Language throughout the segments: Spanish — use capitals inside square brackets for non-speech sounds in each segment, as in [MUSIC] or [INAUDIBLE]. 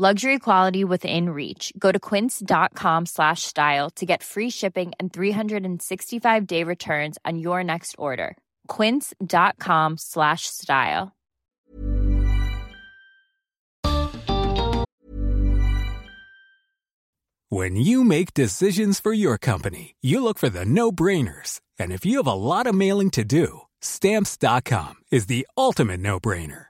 Luxury quality within reach. Go to quince.com slash style to get free shipping and 365-day returns on your next order. quince.com slash style. When you make decisions for your company, you look for the no-brainers. And if you have a lot of mailing to do, stamps.com is the ultimate no-brainer.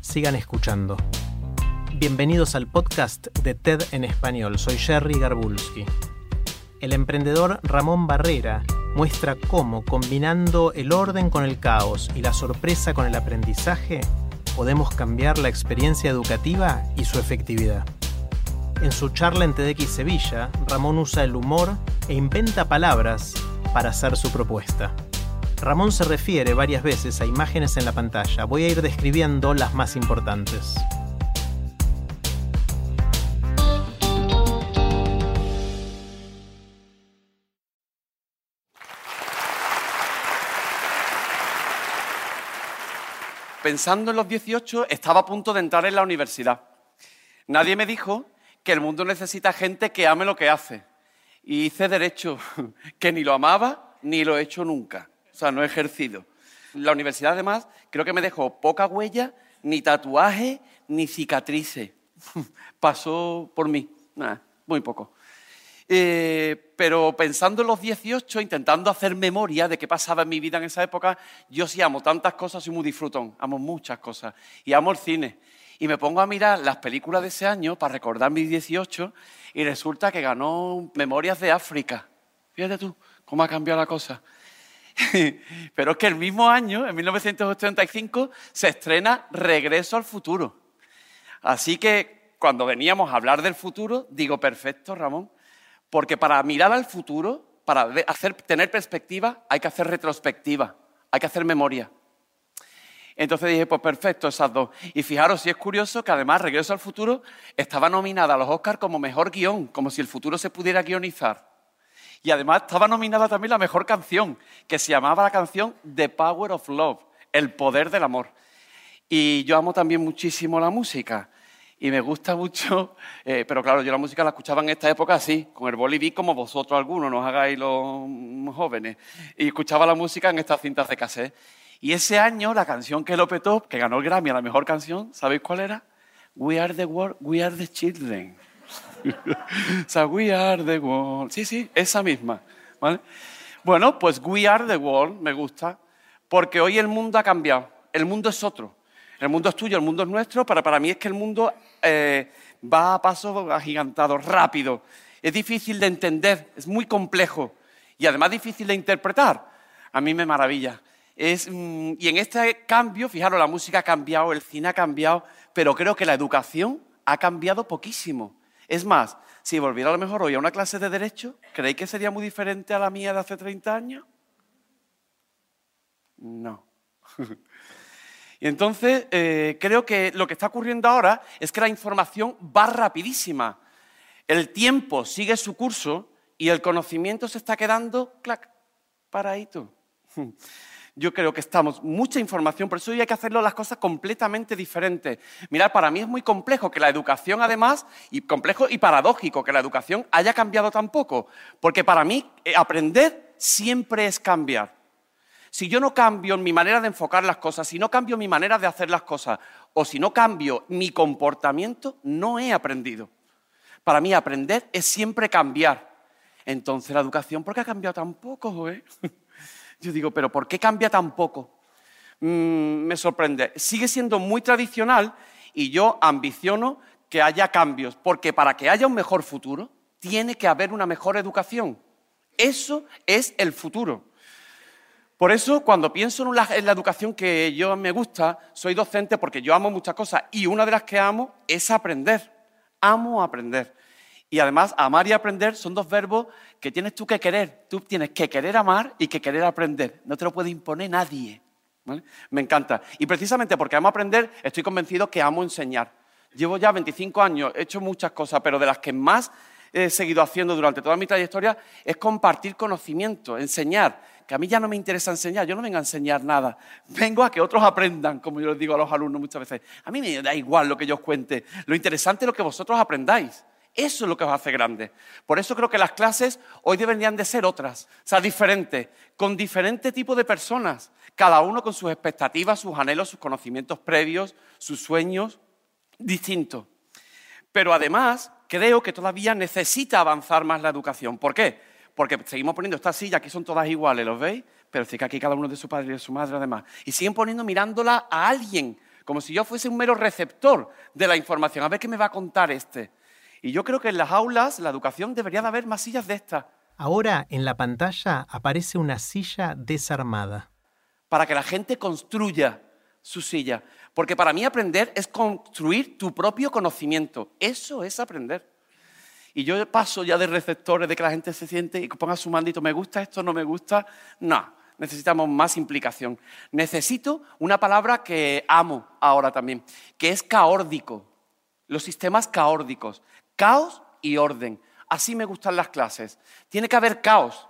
sigan escuchando. Bienvenidos al podcast de TED en español. Soy Jerry Garbulski. El emprendedor Ramón Barrera muestra cómo, combinando el orden con el caos y la sorpresa con el aprendizaje, podemos cambiar la experiencia educativa y su efectividad. En su charla en TEDx Sevilla, Ramón usa el humor e inventa palabras para hacer su propuesta. Ramón se refiere varias veces a imágenes en la pantalla. Voy a ir describiendo las más importantes. Pensando en los 18, estaba a punto de entrar en la universidad. Nadie me dijo que el mundo necesita gente que ame lo que hace. Y hice derecho, [LAUGHS] que ni lo amaba ni lo he hecho nunca. O sea, no he ejercido. La universidad, además, creo que me dejó poca huella, ni tatuaje, ni cicatrices. [LAUGHS] Pasó por mí, muy poco. Eh, pero pensando en los 18, intentando hacer memoria de qué pasaba en mi vida en esa época, yo sí amo tantas cosas, soy muy disfrutón, amo muchas cosas. Y amo el cine y me pongo a mirar las películas de ese año para recordar mis 18 y resulta que ganó Memorias de África. Fíjate tú cómo ha cambiado la cosa. [LAUGHS] Pero es que el mismo año, en 1985, se estrena Regreso al futuro. Así que cuando veníamos a hablar del futuro, digo, perfecto, Ramón, porque para mirar al futuro, para hacer, tener perspectiva, hay que hacer retrospectiva, hay que hacer memoria. Entonces dije, pues perfecto, esas dos. Y fijaros, si es curioso que además Regreso al Futuro estaba nominada a los Oscars como mejor guion, como si el futuro se pudiera guionizar. Y además estaba nominada también la mejor canción, que se llamaba la canción The Power of Love, el poder del amor. Y yo amo también muchísimo la música. Y me gusta mucho, [LAUGHS] eh, pero claro, yo la música la escuchaba en esta época así, con el boliví como vosotros algunos, nos hagáis los jóvenes. Y escuchaba la música en estas cintas de cassette. Y ese año la canción que lo petó, que ganó el Grammy a la mejor canción, ¿sabéis cuál era? We are the world, we are the children. [LAUGHS] o sea, we are the world. Sí, sí, esa misma. Bueno, pues we are the world me gusta, porque hoy el mundo ha cambiado. El mundo es otro. El mundo es tuyo, el mundo es nuestro, pero para mí es que el mundo eh, va a paso agigantado, rápido. Es difícil de entender, es muy complejo y además difícil de interpretar. A mí me maravilla. Mm, y en este cambio, fijaros, la música ha cambiado, el cine ha cambiado, pero creo que la educación ha cambiado poquísimo. Es más, si volviera a lo mejor hoy a una clase de derecho, ¿creéis que sería muy diferente a la mía de hace 30 años? No. [LAUGHS] y entonces eh, creo que lo que está ocurriendo ahora es que la información va rapidísima. El tiempo sigue su curso y el conocimiento se está quedando, clac, paradito. [LAUGHS] Yo creo que estamos mucha información, por eso hay que hacerlo las cosas completamente diferentes. Mirad, para mí es muy complejo que la educación, además, y complejo y paradójico que la educación haya cambiado tan poco, porque para mí eh, aprender siempre es cambiar. Si yo no cambio mi manera de enfocar las cosas, si no cambio mi manera de hacer las cosas, o si no cambio mi comportamiento, no he aprendido. Para mí aprender es siempre cambiar. Entonces la educación, ¿por qué ha cambiado tan poco? Eh? [LAUGHS] Yo digo, pero ¿por qué cambia tan poco? Mm, me sorprende. Sigue siendo muy tradicional y yo ambiciono que haya cambios, porque para que haya un mejor futuro, tiene que haber una mejor educación. Eso es el futuro. Por eso, cuando pienso en la, en la, educación que yo me gusta, soy docente porque yo amo muchas cosas y una de las que amo es aprender. Amo aprender. Y además, amar y aprender son dos verbos que tienes tú que querer. Tú tienes que querer amar y que querer aprender. No te lo puede imponer nadie. Me encanta. Y precisamente porque amo aprender, estoy convencido que amo enseñar. Llevo ya 25 años, he hecho muchas cosas, pero de las que más he seguido haciendo durante toda mi trayectoria es compartir conocimiento, enseñar. Que a mí ya no me interesa enseñar, yo no vengo a enseñar nada. [LAUGHS] Vengo a que otros aprendan, como yo les digo a los alumnos muchas veces. A mí me da igual lo que yo os cuente. Lo interesante es lo que vosotros aprendáis. Eso es lo que os hace grande. Por eso creo que las clases hoy deberían de ser otras, o sea, diferentes, con diferente tipo de personas, cada uno con sus expectativas, sus anhelos, sus conocimientos previos, sus sueños, distintos. Pero además creo que todavía necesita avanzar más la educación. ¿Por qué? Porque seguimos poniendo estas sillas, aquí son todas iguales, ¿los veis? Pero sí que aquí cada uno de su padre y de su madre además. Y siguen poniendo mirándola a alguien, como si yo fuese un mero receptor de la información. A ver qué me va a contar este. Y yo creo que en las aulas, la educación, debería de haber más sillas de estas. Ahora en la pantalla aparece una silla desarmada. Para que la gente construya su silla. Porque para mí aprender es construir tu propio conocimiento. Eso es aprender. Y yo paso ya de receptores, de que la gente se siente y ponga su mandito, ¿me gusta esto? ¿No me gusta? No, necesitamos más implicación. Necesito una palabra que amo ahora también, que es caórdico. Los sistemas caórdicos caos y orden. Así me gustan las clases. Tiene que haber caos,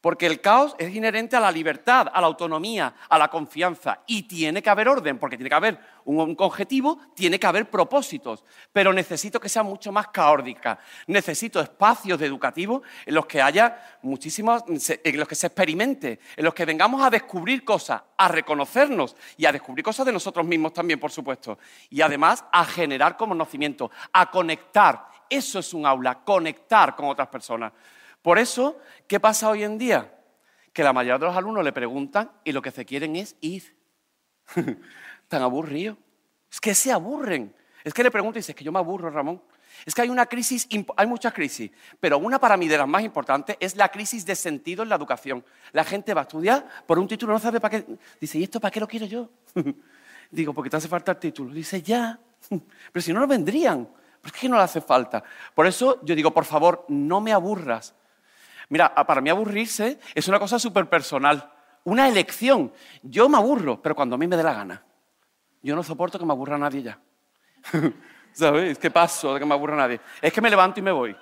porque el caos es inherente a la libertad, a la autonomía, a la confianza. Y tiene que haber orden, porque tiene que haber un, objetivo, tiene que haber propósitos. Pero necesito que sea mucho más caótica. Necesito espacios educativos en los que haya muchísimos, en los que se experimente, en los que vengamos a descubrir cosas, a reconocernos y a descubrir cosas de nosotros mismos también, por supuesto. Y además a generar conocimiento, a conectar. Eso es un aula, conectar con otras personas. Por eso, ¿qué pasa hoy en día? Que la mayoría de los alumnos le preguntan y lo que se quieren es ir. [LAUGHS] Tan aburrido. Es que se aburren. Es que le pregunto y dice, es que yo me aburro, Ramón. Es que hay una crisis, hay muchas crisis, pero una para mí de las más importantes es la crisis de sentido en la educación. La gente va a estudiar por un título, no sabe para qué. Dice, ¿y esto para qué lo quiero yo? [LAUGHS] Digo, porque te hace falta el título. Dice, ya. [LAUGHS] Pero si no, no vendrían. ¿Por qué no le hace falta? Por eso yo digo, por favor, no me aburras. Mira, para mí aburrirse es una cosa súper personal, una elección. Yo me aburro, pero cuando a mí me dé la gana. Yo no soporto que me aburra nadie ya. [LAUGHS] ¿Sabes? ¿Qué paso de que me aburra nadie? Es que me levanto y me voy.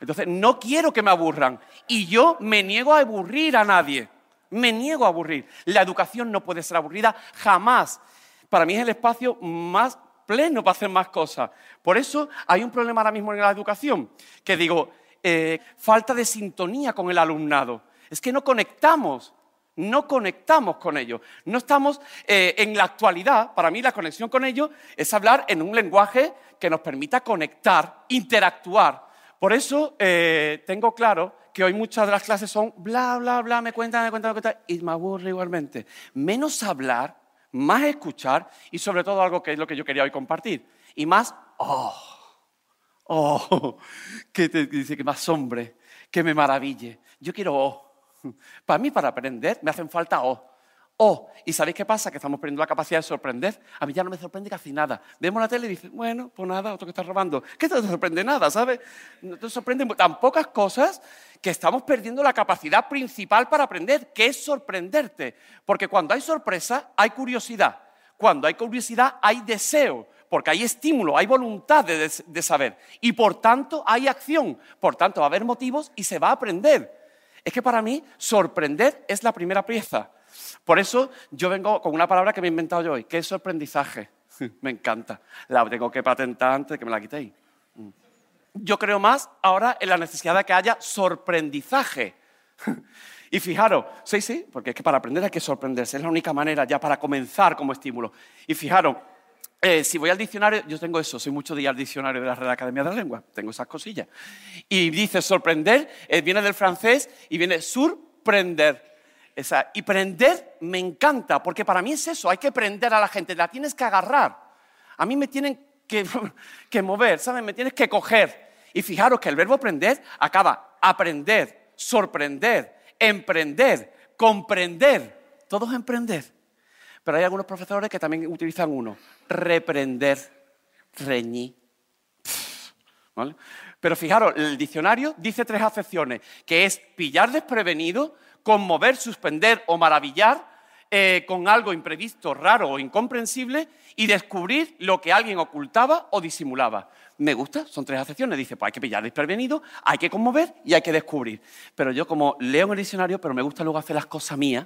Entonces, no quiero que me aburran. Y yo me niego a aburrir a nadie. Me niego a aburrir. La educación no puede ser aburrida jamás. Para mí es el espacio más pleno para hacer más cosas. Por eso hay un problema ahora mismo en la educación, que digo, eh, falta de sintonía con el alumnado. Es que no conectamos, no conectamos con ellos. No estamos eh, en la actualidad, para mí la conexión con ellos es hablar en un lenguaje que nos permita conectar, interactuar. Por eso eh, tengo claro que hoy muchas de las clases son bla, bla, bla, me cuentan, me cuentan, me cuentan, y me aburre igualmente. Menos hablar, más escuchar y sobre todo algo que es lo que yo quería hoy compartir. Y más, oh, Oh, [LAUGHS] que te dice que me asombre, que me maraville. Yo quiero oh. [LAUGHS] Para mí, para aprender, me hacen falta oh. Oh, ¿y sabéis qué pasa? Que estamos perdiendo la capacidad de sorprender. A mí ya no me sorprende casi nada. Vemos la tele y dices, bueno, pues nada, otro que está robando. ¿Qué te sorprende nada, sabes? No te sorprende tan pocas cosas que estamos perdiendo la capacidad principal para aprender, que es sorprenderte. Porque cuando hay sorpresa, hay curiosidad. Cuando hay curiosidad, hay deseo porque hay estímulo, hay voluntad de, saber y por tanto hay acción, por tanto va a haber motivos y se va a aprender. Es que para mí sorprender es la primera pieza. Por eso yo vengo con una palabra que me he inventado yo hoy, que es sorprendizaje. [LAUGHS] me encanta. La tengo que patentar antes de que me la quitéis. Mm. Yo creo más ahora en la necesidad de que haya sorprendizaje. [LAUGHS] Y fijaros, sí, sí, porque es que para aprender hay que sorprenderse, es la única manera ya para comenzar como estímulo. Y fijaros, eh, si voy al diccionario, yo tengo eso, soy mucho de ir al diccionario de la Real Academia de la Lengua, tengo esas cosillas. Y dice sorprender, eh, viene del francés y viene surprender. Esa, y prender me encanta, porque para mí es eso, hay que prender a la gente, la tienes que agarrar. A mí me tienen que, [LAUGHS] que mover, ¿saben? Me tienes que coger. Y fijaros que el verbo prender acaba aprender, sorprender, emprender, comprender. Todo es emprender. Pero hay algunos profesores que también utilizan uno, reprender, reñir. Pero fijaros, el diccionario dice tres acepciones, que es pillar desprevenido, conmover, suspender o maravillar eh, con algo imprevisto, raro o incomprensible y descubrir lo que alguien ocultaba o disimulaba. Me gusta, son tres acepciones. Dice, pues hay que pillar desprevenido, hay que conmover y hay que descubrir. Pero yo como leo en el diccionario, pero me gusta luego hacer las cosas mías,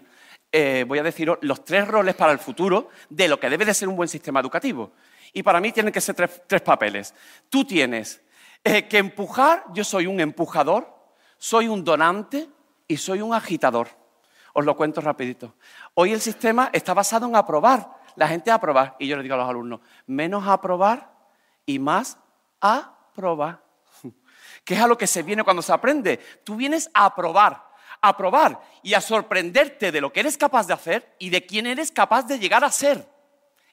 eh, voy a deciros los tres roles para el futuro de lo que debe de ser un buen sistema educativo. Y para mí tienen que ser tres, papeles. Tú tienes eh, que empujar, yo soy un empujador, soy un donante y soy un agitador. Os lo cuento rapidito. Hoy el sistema está basado en aprobar. La gente aprobar. Y yo le digo a los alumnos, menos aprobar y más aprobar. [LAUGHS] ¿Qué es a lo que se viene cuando se aprende? Tú vienes a aprobar a probar y a sorprenderte de lo que eres capaz de hacer y de quién eres capaz de llegar a ser.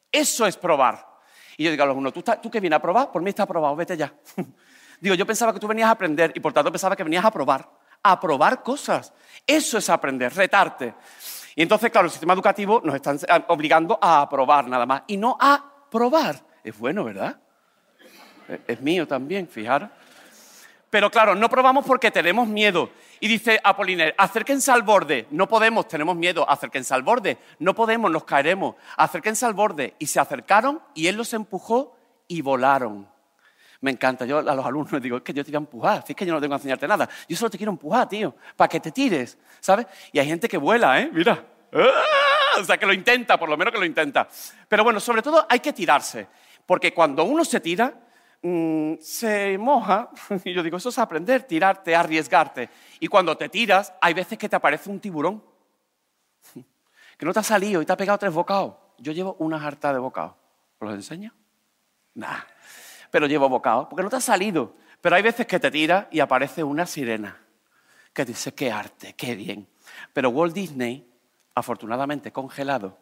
Eso es probar. Y yo digo a los uno, ¿tú, ¿tú que vienes a probar? Por mí está aprobado, vete ya. [LAUGHS] digo, yo pensaba que tú venías a aprender y por tanto pensaba que venías a probar, a probar cosas. Eso es aprender, retarte. Y entonces, claro, el sistema educativo nos está obligando a aprobar nada más y no a probar. Es bueno, ¿verdad? Es mío también, fijaros. Pero claro, no probamos porque tenemos miedo. Y dice Apoliner, acérquense al borde. No podemos, tenemos miedo, acérquense al borde. No podemos, nos caeremos. Acérquense al borde. Y se acercaron y él los empujó y volaron. Me encanta. Yo a los alumnos les digo, es que yo te voy a empujar, es que yo no tengo que enseñarte nada. Yo solo te quiero empujar, tío, para que te tires, ¿sabes? Y hay gente que vuela, ¿eh? Mira. ¡Ah! O sea, que lo intenta, por lo menos que lo intenta. Pero bueno, sobre todo hay que tirarse. Porque cuando uno se tira, Mm, se moja, [LAUGHS] y yo digo, eso es aprender, tirarte, arriesgarte. Y cuando te tiras, hay veces que te aparece un tiburón, [LAUGHS] que no te ha salido y te ha pegado tres bocados. Yo llevo una jarta de bocados. ¿Os los enseño? Nah, pero llevo bocados, porque no te ha salido. Pero hay veces que te tiras y aparece una sirena, que dice, qué arte, qué bien. Pero Walt Disney, afortunadamente congelado.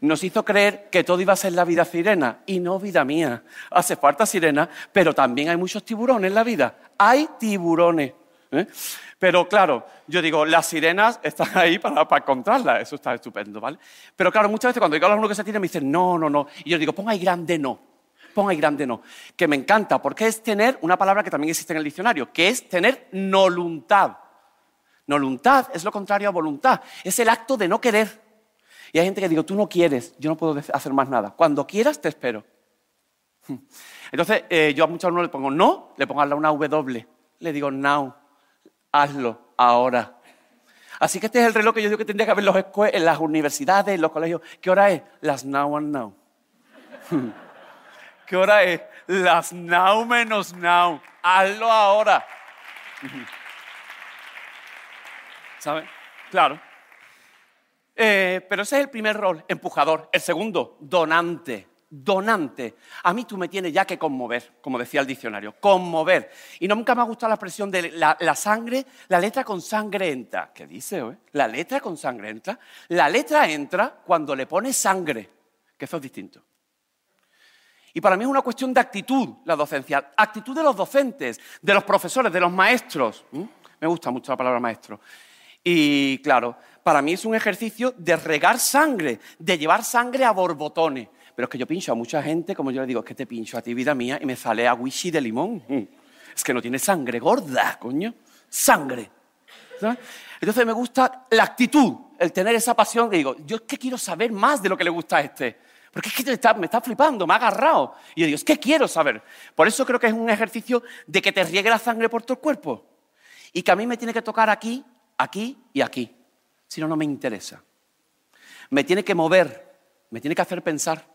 Nos hizo creer que todo iba a ser la vida sirena y no vida mía. Hace falta sirena, pero también hay muchos tiburones en la vida. Hay tiburones. ¿eh? Pero claro, yo digo, las sirenas están ahí para, para, encontrarlas. Eso está estupendo, ¿vale? Pero claro, muchas veces cuando digo a los que se tiran me dicen, no, no, no. Y yo digo, pon ahí grande no. Pon ahí grande no. Que me encanta, porque es tener una palabra que también existe en el diccionario, que es tener voluntad. Voluntad es lo contrario a voluntad. Es el acto de no querer. Y hay gente que digo, tú no quieres, yo no puedo hacer más nada. Cuando quieras, te espero. [LAUGHS] Entonces, eh, yo a muchos no le pongo no, le pongo una W. Le digo now, hazlo ahora. Así que este es el reloj que yo digo que tendría que haber en, las universidades, en los colegios. ¿Qué hora es? Las now and now. [LAUGHS] ¿Qué hora es? Las now menos now. Hazlo ahora. [LAUGHS] ¿Sabe? Claro. Eh, pero ese es el primer rol, empujador. El segundo, donante. Donante. A mí tú me tienes ya que conmover, como decía el diccionario. Conmover. Y nunca me ha gustado la expresión de la, sangre, la letra con sangre entra. ¿Qué dice, eh? La letra con sangre entra. La letra entra cuando le pones sangre, que eso es distinto. Y para mí es una cuestión de actitud la docencia, actitud de los docentes, de los profesores, de los maestros. Me gusta mucho la palabra maestro. Y claro, para mí es un ejercicio de regar sangre, de llevar sangre a borbotones. Pero es que yo pincho a mucha gente, como yo le digo, es que te pincho a ti, vida mía, y me sale a wishy de limón. Mm. Es que no tiene sangre gorda, coño. Sangre. Entonces me gusta la actitud, el tener esa pasión que digo, yo es que quiero saber más de lo que le gusta a este. Porque es que me está flipando, me ha agarrado. Y yo digo, es que quiero saber. Por eso creo que es un ejercicio de que te riegue la sangre por todo el cuerpo. Y que a mí me tiene que tocar aquí aquí y aquí. Si no, no me interesa. Me tiene que mover, me tiene que hacer pensar,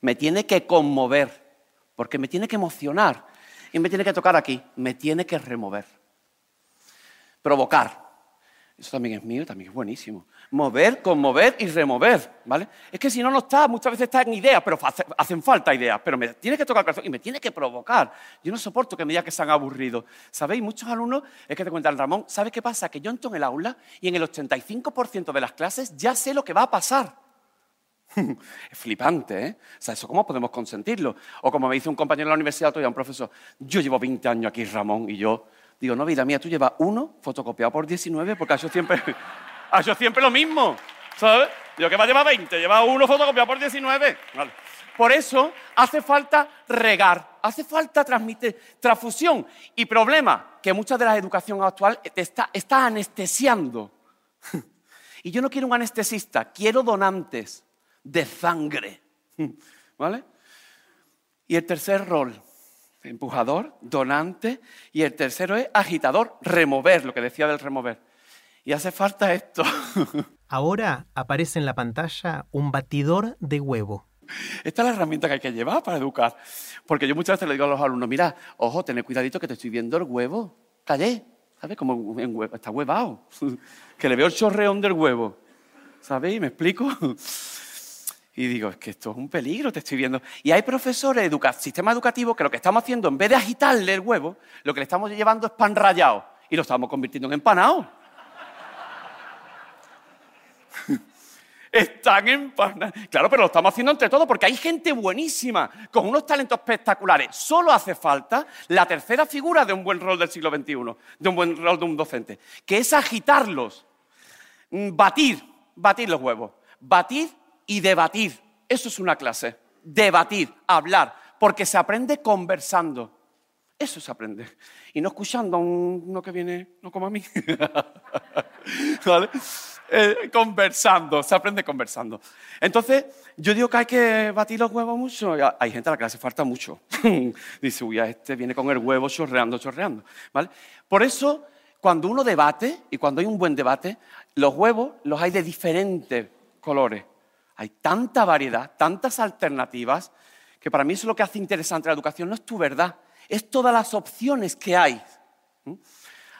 me tiene que conmover, porque me tiene que emocionar y me tiene que tocar aquí, me tiene que remover. Provocar. Eso también es mío, también es buenísimo. Mover, conmover y remover, ¿vale? Es que si no, no está, muchas veces está en ideas, pero hacen falta ideas, pero me tiene que tocar el corazón y me tiene que provocar. Yo no soporto que me digan que se han aburrido. ¿Sabéis? Muchos alumnos, es que te cuentan, Ramón, ¿sabes qué pasa? Que yo entro en el aula y en el 85% de las clases ya sé lo que va a pasar. [LAUGHS] es flipante, ¿eh? O sea, ¿eso cómo podemos consentirlo? O como me dice un compañero de la universidad, todavía un profesor, yo llevo 20 años aquí, Ramón, y yo Digo, no, vida mía, tú llevas uno fotocopiado por 19 porque ha hecho siempre, [LAUGHS] siempre lo mismo, ¿sabes? Yo que va a llevar 20, lleva uno fotocopiado por 19. Por eso hace falta regar, hace falta transmitir transfusión. Y problema, que mucha de la educación actual está, está anestesiando. [LAUGHS] Y yo no quiero un anestesista, quiero donantes de sangre. [LAUGHS] ¿Vale? Y el tercer rol, empujador, donante, y el tercero es agitador, remover, lo que decía del remover. Y hace falta esto. [LAUGHS] Ahora aparece en la pantalla un batidor de huevo. Esta es la herramienta que hay que llevar para educar. Porque yo muchas veces le digo a los alumnos, mira, ojo, ten cuidadito que te estoy viendo el huevo. Callé, ¿sabes? Como en huevo, está huevado. [LAUGHS] que le veo el chorreón del huevo. ¿Sabéis? ¿Me explico? [LAUGHS] Y digo, es que esto es un peligro, te estoy viendo. Y hay profesores, educa sistema educativo, que lo que estamos haciendo, en vez de agitarle el huevo, lo que le estamos llevando es pan rallado. Y lo estamos convirtiendo en empanado. [LAUGHS] Están empanados. Claro, pero lo estamos haciendo entre todos porque hay gente buenísima, con unos talentos espectaculares. Solo hace falta la tercera figura de un buen rol del siglo XXI, de un buen rol de un docente, que es agitarlos, mm, batir, batir los huevos, batir y debatir. Eso es una clase. Debatir, hablar, porque se aprende conversando. Eso se aprende. Y no escuchando a uno que viene, no como a mí. [LAUGHS] ¿Vale? Eh, conversando, se aprende conversando. Entonces, yo digo que hay que batir los huevos mucho. Hay gente a la que le hace falta mucho. [LAUGHS] Dice, uy, este viene con el huevo chorreando, chorreando. ¿Vale? Por eso, cuando uno debate, y cuando hay un buen debate, los huevos los hay de diferentes colores. Hay tanta variedad, tantas alternativas, que para mí eso es lo que hace interesante la educación. No es tu verdad, es todas las opciones que hay.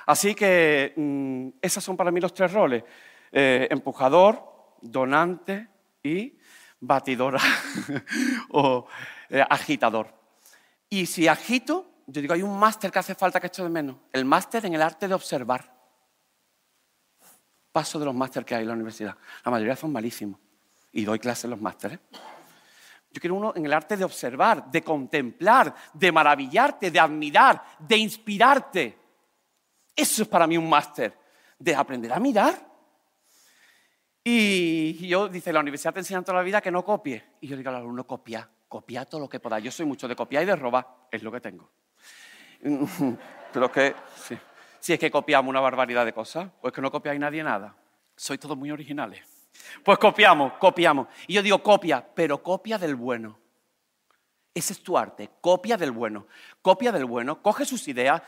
Así que mm, esos son para mí los tres roles. Eh, empujador, donante y batidora [LAUGHS] o eh, agitador. Y si agito, yo digo, hay un máster que hace falta que echo de menos. El máster en el arte de observar. Paso de los másteres que hay en la universidad. La mayoría son malísimos y doy clases en los másteres. Yo quiero uno en el arte de observar, de contemplar, de maravillarte, de admirar, de inspirarte. Eso es para mí un máster, de aprender a mirar. Y yo, dice, la universidad te enseña toda la vida que no copie. Y yo digo al alumno, copia, copia todo lo que podáis. Yo soy mucho de copiar y de robar, es lo que tengo. [LAUGHS] Pero que, si es que copiamos una barbaridad de cosas, o es que no copiáis nadie nada. Sois todos muy originales. Pues copiamos, copiamos. Y yo digo copia, pero copia del bueno. Ese es tu arte, copia del bueno. Copia del bueno, coge sus ideas,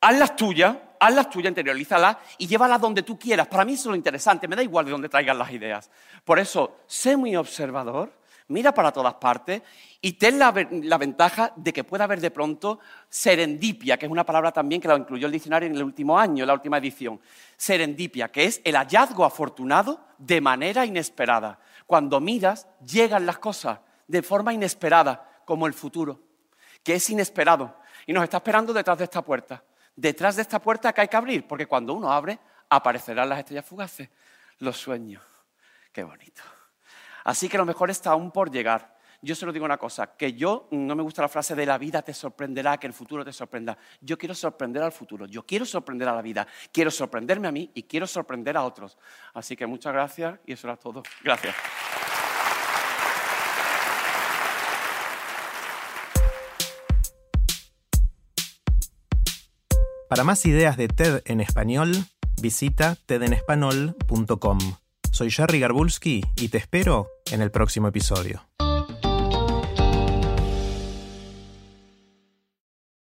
hazlas tuyas, hazlas tuyas, interiorízalas y llévalas donde tú quieras. Para mí eso es lo interesante, me da igual de dónde traigas las ideas. Por eso, sé muy observador, mira para todas partes y ten la, ventaja de que pueda haber de pronto serendipia, que es una palabra también que la incluyó el diccionario en el último año, en la última edición. Serendipia, que es el hallazgo afortunado de manera inesperada. Cuando miras, llegan las cosas de forma inesperada, como el futuro, que es inesperado y nos está esperando detrás de esta puerta. Detrás de esta puerta que hay que abrir, porque cuando uno abre, aparecerán las estrellas fugaces, los sueños. Qué bonito. Así que lo mejor está aún por llegar. Yo solo digo una cosa, que yo no me gusta la frase de la vida te sorprenderá, que el futuro te sorprenda. Yo quiero sorprender al futuro, yo quiero sorprender a la vida, quiero sorprenderme a mí y quiero sorprender a otros. Así que muchas gracias y eso era todo. Gracias. Para más ideas de TED en español, visita tedenespanol.com. Soy Jerry Garbulski y te espero en el próximo episodio.